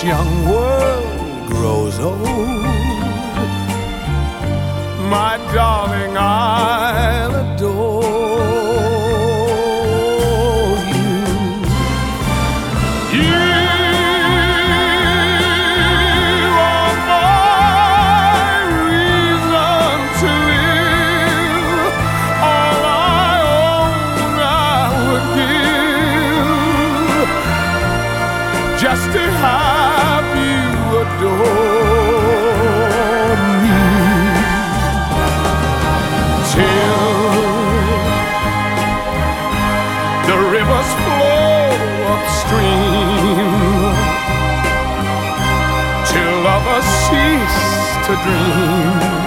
this young world grows old. My darling, I'll a dream.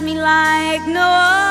me like no other.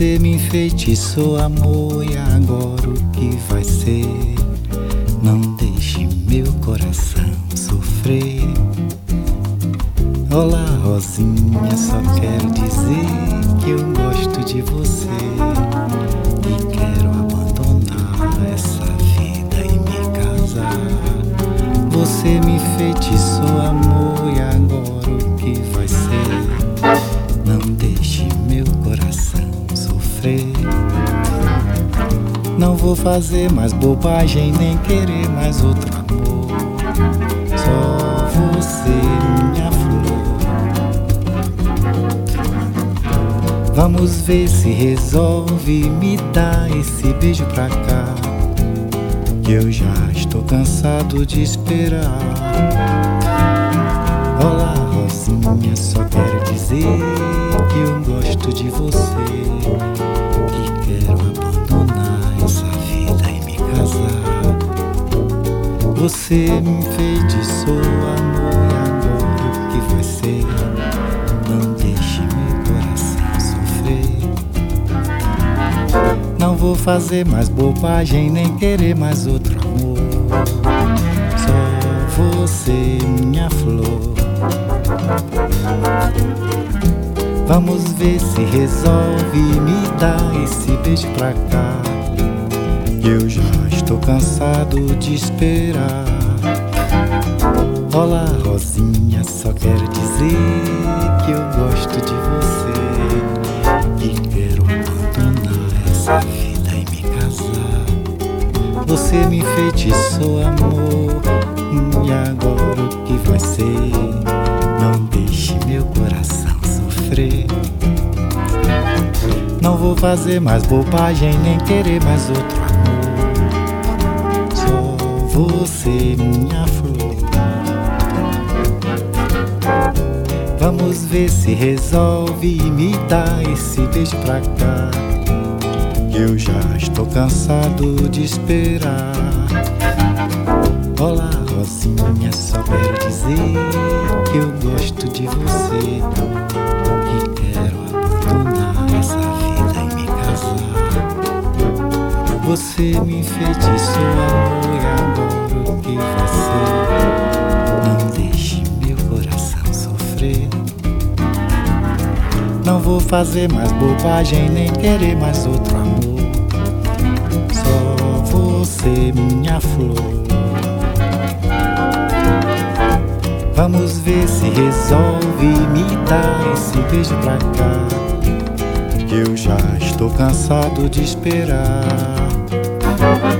Você me enfeitiçou, amor, e agora o que vai ser? Não deixe meu coração sofrer. Olá, Rosinha, só quero dizer que eu gosto de você. fazer mais bobagem, nem querer mais outro amor. Só você, minha flor. Vamos ver se resolve me dar esse beijo pra cá. Que eu já estou cansado de esperar. Olá, Rosinha, só quero dizer que eu gosto de você. Você me feitiçou a noite agora que foi ser. Não deixe meu coração sofrer. Não vou fazer mais bobagem, nem querer mais outro amor. Só você, minha flor. Vamos ver se resolve me dar esse beijo pra cá. Eu já estou cansado de esperar. Olá, Rosinha, só quero dizer que eu gosto de você e quero abandonar essa vida e me casar. Você me enfeitiçou, amor, e agora o que vai ser? Não deixe meu coração sofrer. Não vou fazer mais bobagem, nem querer mais outro você, minha flor. Vamos ver se resolve me dá esse beijo pra cá. Eu já estou cansado de esperar. Olá, Rosinha, só quero dizer que eu gosto de você Você me enfeitiçou, amor, e agora o que ser? Não deixe meu coração sofrer. Não vou fazer mais bobagem, nem querer mais outro amor. Só você, minha flor. Vamos ver se resolve me dar esse beijo pra cá. Que eu já estou cansado de esperar. Thank you.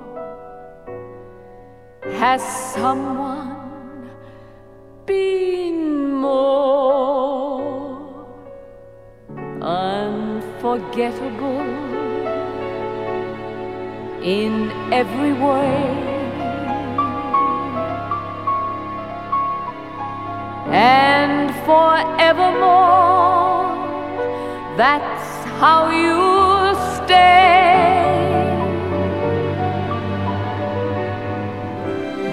has someone been more unforgettable in every way? and forevermore. That's how you stay.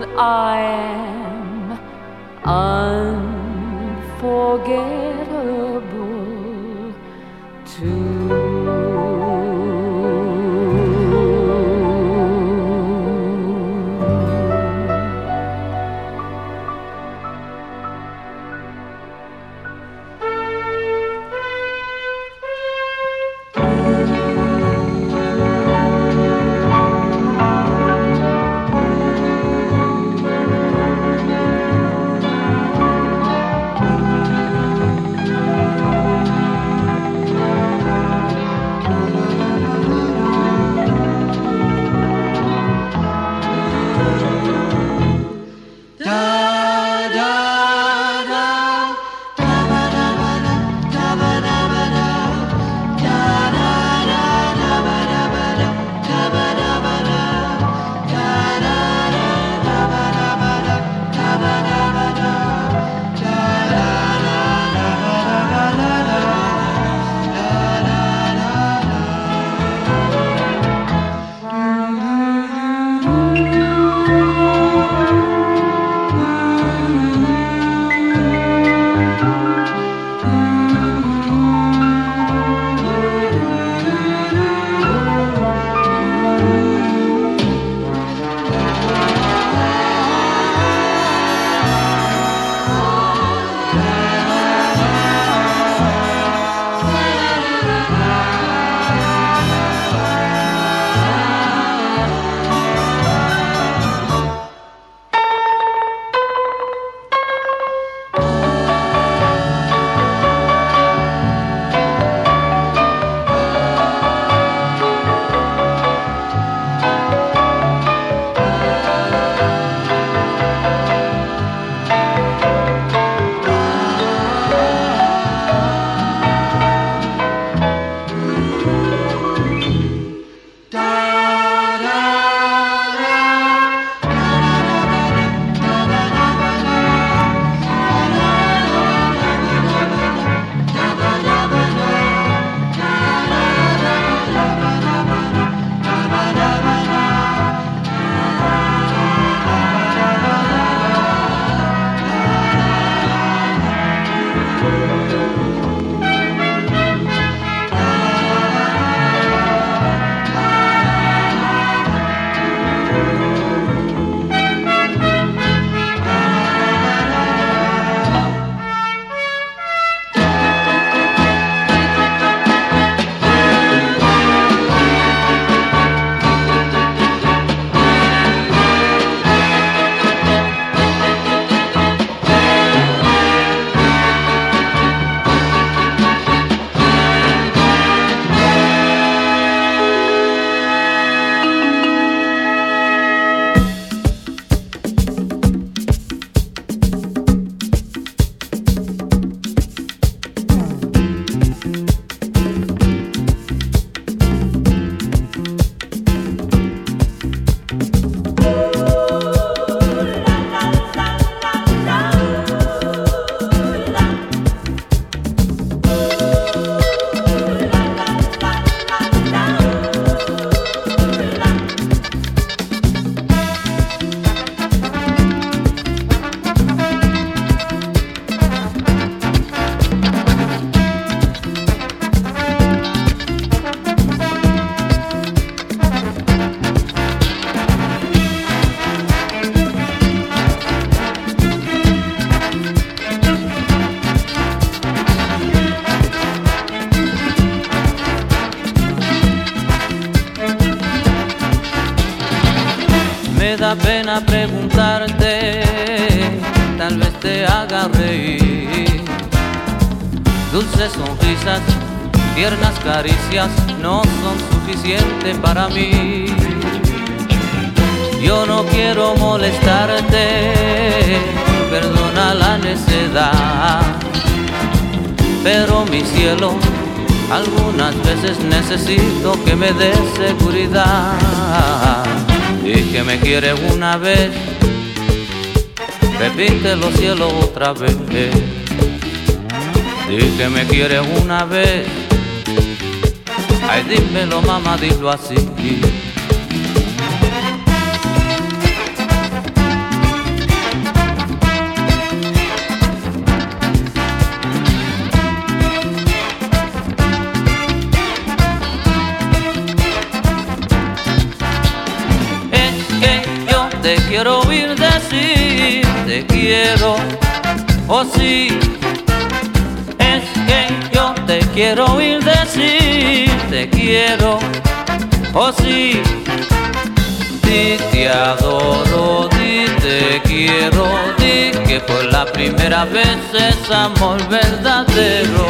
That I am unforgettable caricias no son suficientes para mí. Yo no quiero molestarte, perdona la necedad, pero mi cielo, algunas veces necesito que me des seguridad y que me quieres una vez, repítelo cielo otra vez. Y que me quieres una vez, ay dímelo mamá, dilo así. te quiero oír decir, te quiero, oh sí, quiero oír decir, te quiero, oh sí, di te adoro, di te quiero, di que por la primera vez es amor verdadero.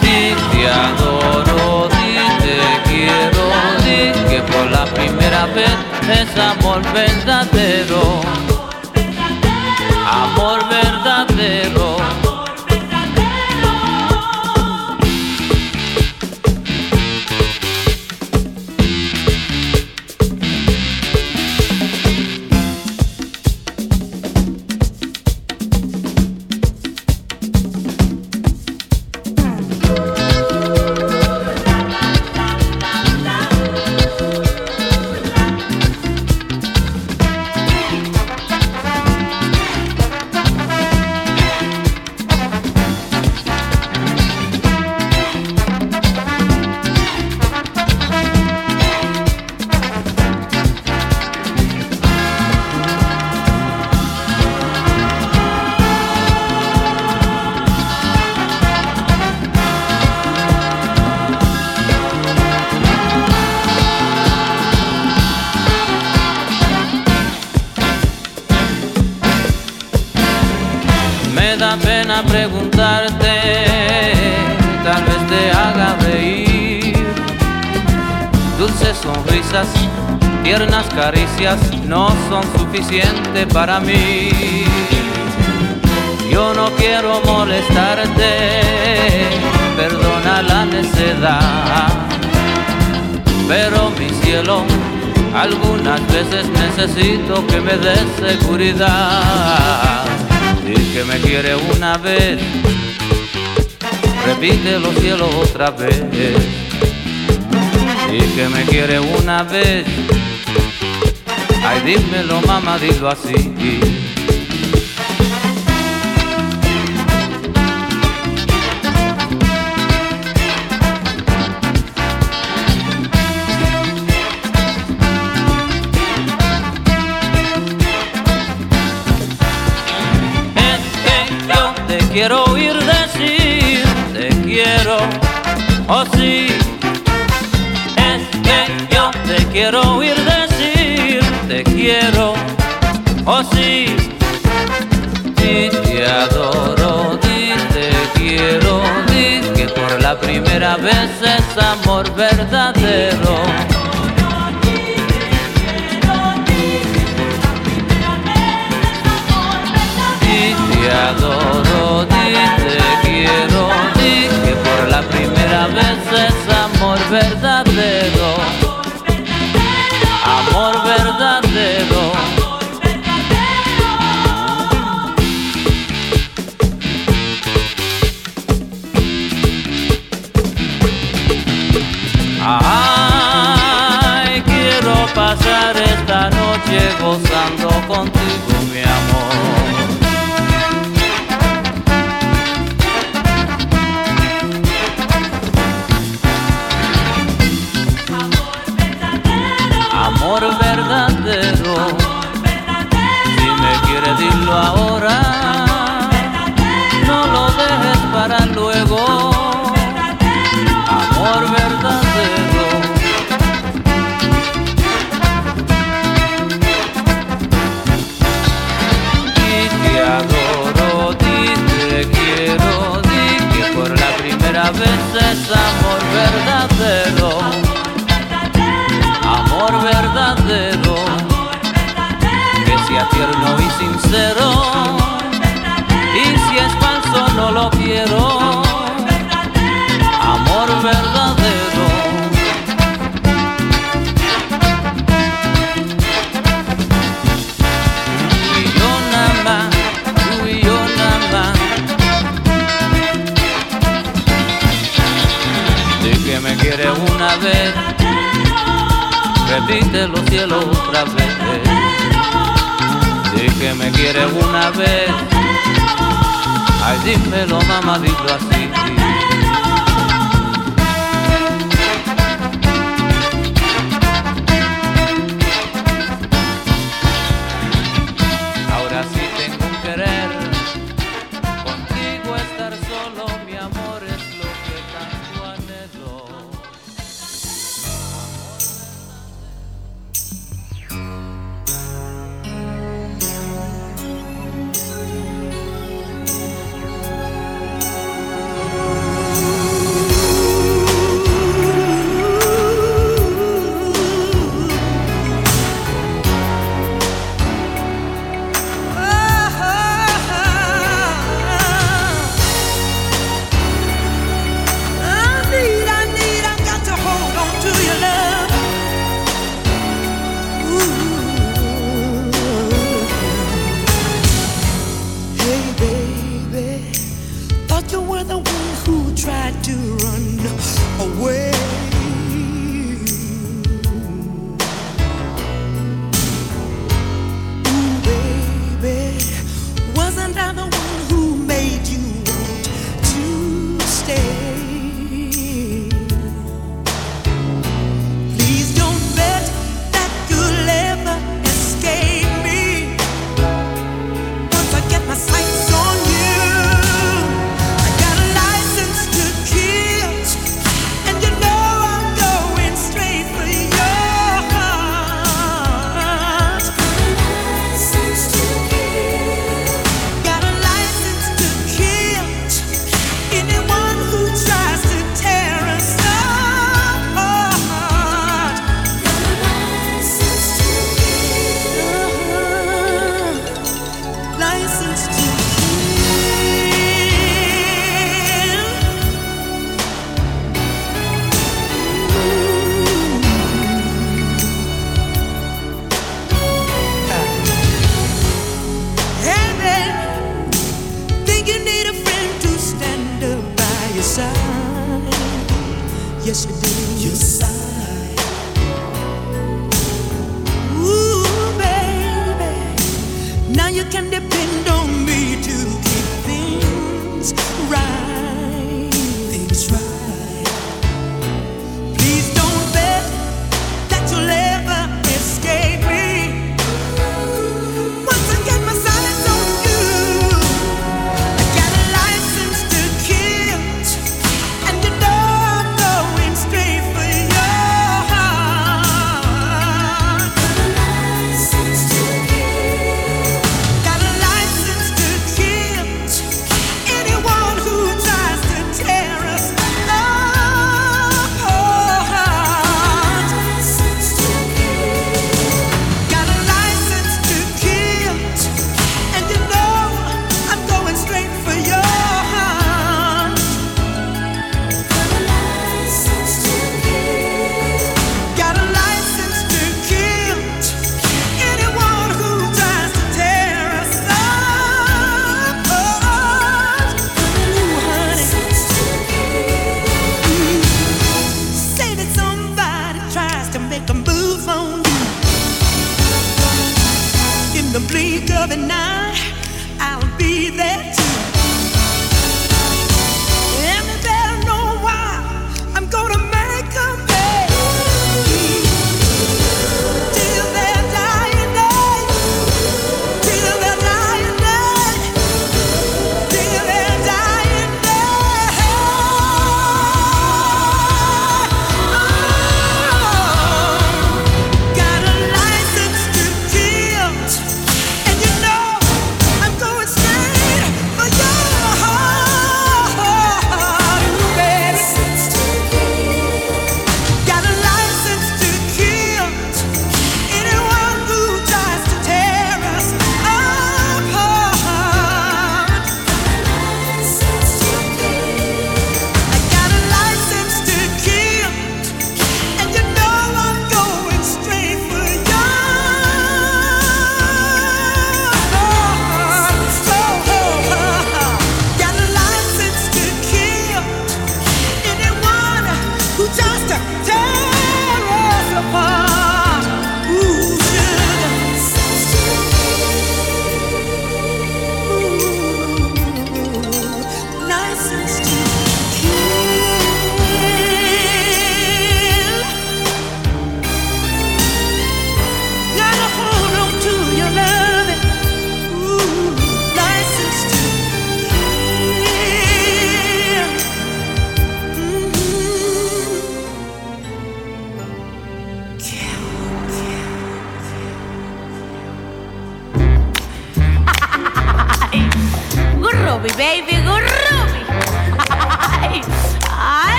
te adoro, di te quiero, di que por la primera vez es amor verdadero. Tiernas caricias no son suficientes para mí. Yo no quiero molestarte, perdona la necedad. Pero mi cielo, algunas veces necesito que me des seguridad que me quiere una vez, repítelo cielo otra vez. Y que me quiere una vez, ay dímelo mamá, dilo así. Quiero oír decir, te quiero, oh sí. Quiero oír decir, te quiero, oh sí. Y te adoro, di te quiero, di que por la primera vez es amor verdadero. Di te adoro, di te quiero, di que por la primera vez es amor verdadero. Pasar esta noche gozando contigo,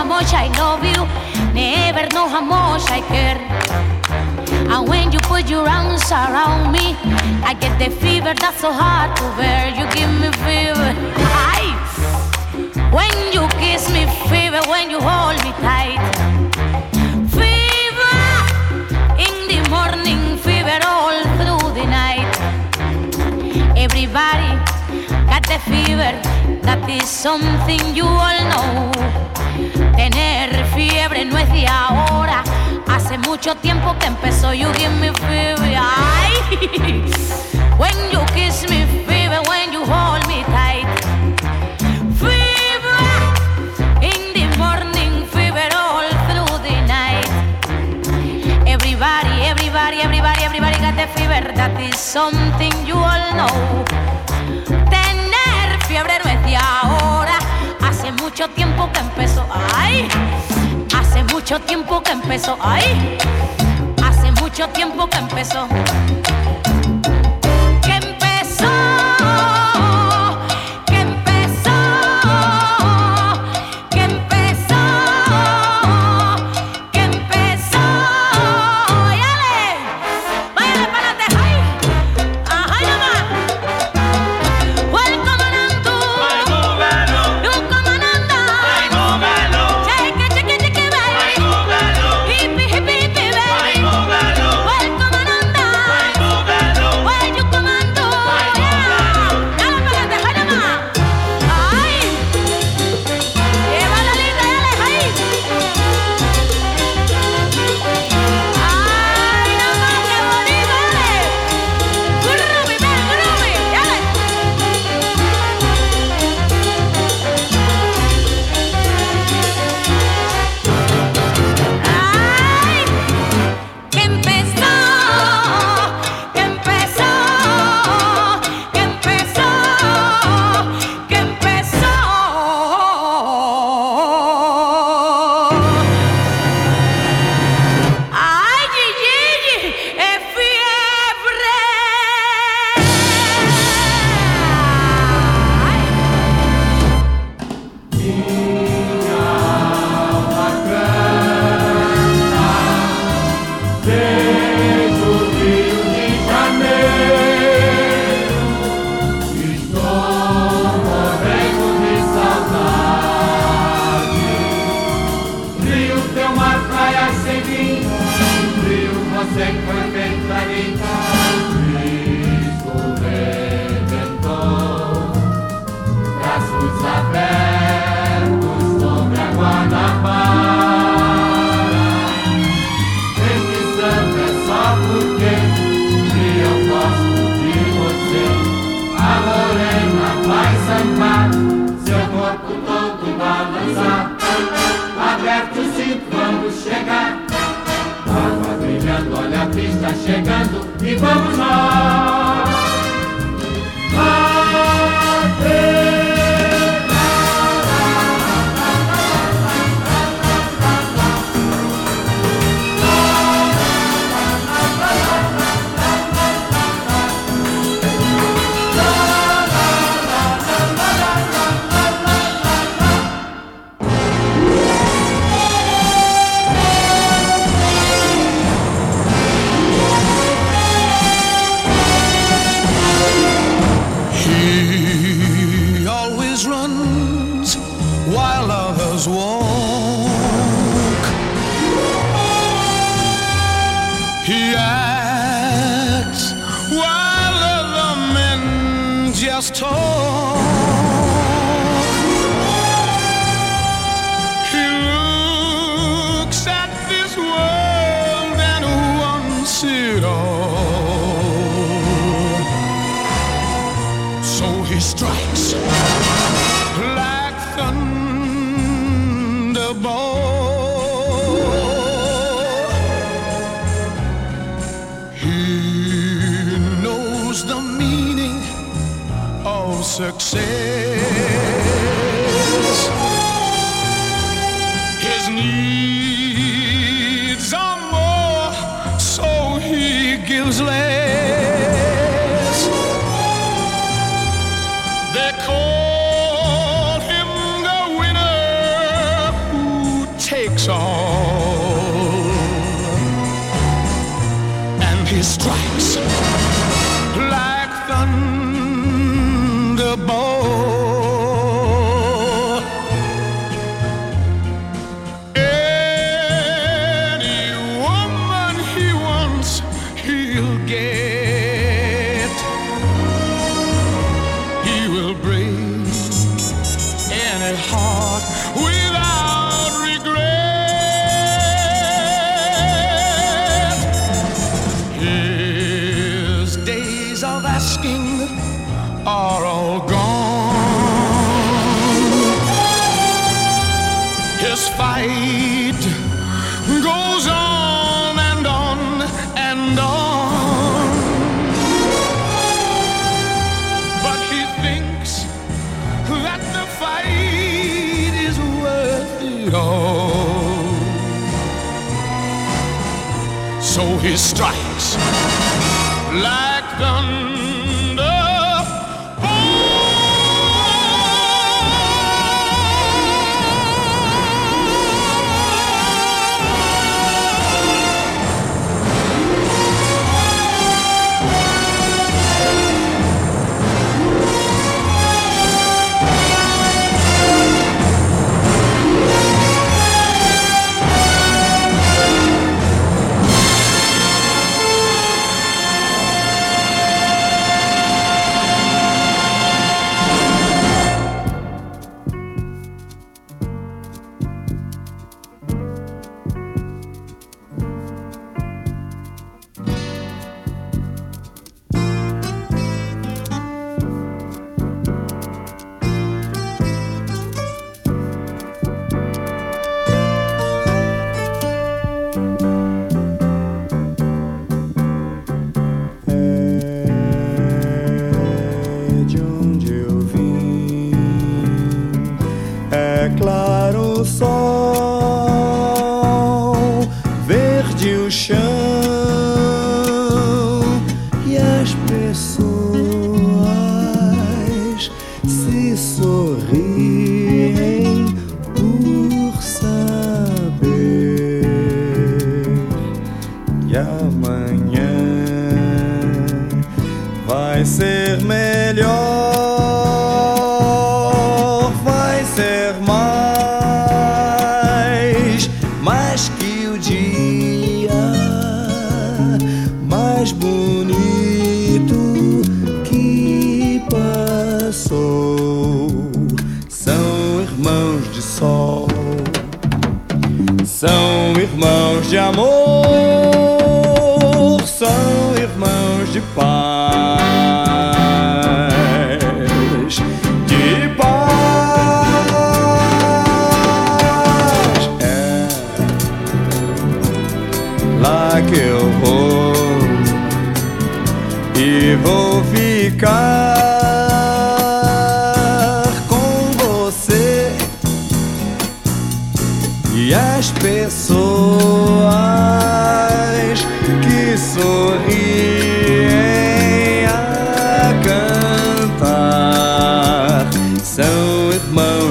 how much I love you. Never know how much I care. And when you put your arms around me, I get the fever that's so hard to bear. You give me fever. Aye. When you kiss me, fever. When you hold me tight, fever. In the morning, fever all through the night. Everybody got the fever. That is something you all know. Tener fiebre no es de ahora. Hace mucho tiempo que empezó. You give me fever. When you kiss me, fever. When you hold me tight. Fever. In the morning, fever all through the night. Everybody, everybody, everybody, everybody got the fever. That is something you all know. Tener fiebre mucho tiempo que empezó. Ay. Hace mucho tiempo que empezó. Ay. Hace mucho tiempo que empezó.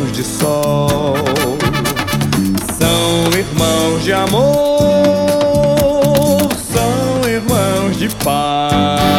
raios de sol. São irmãos de amor, são irmãos de paz.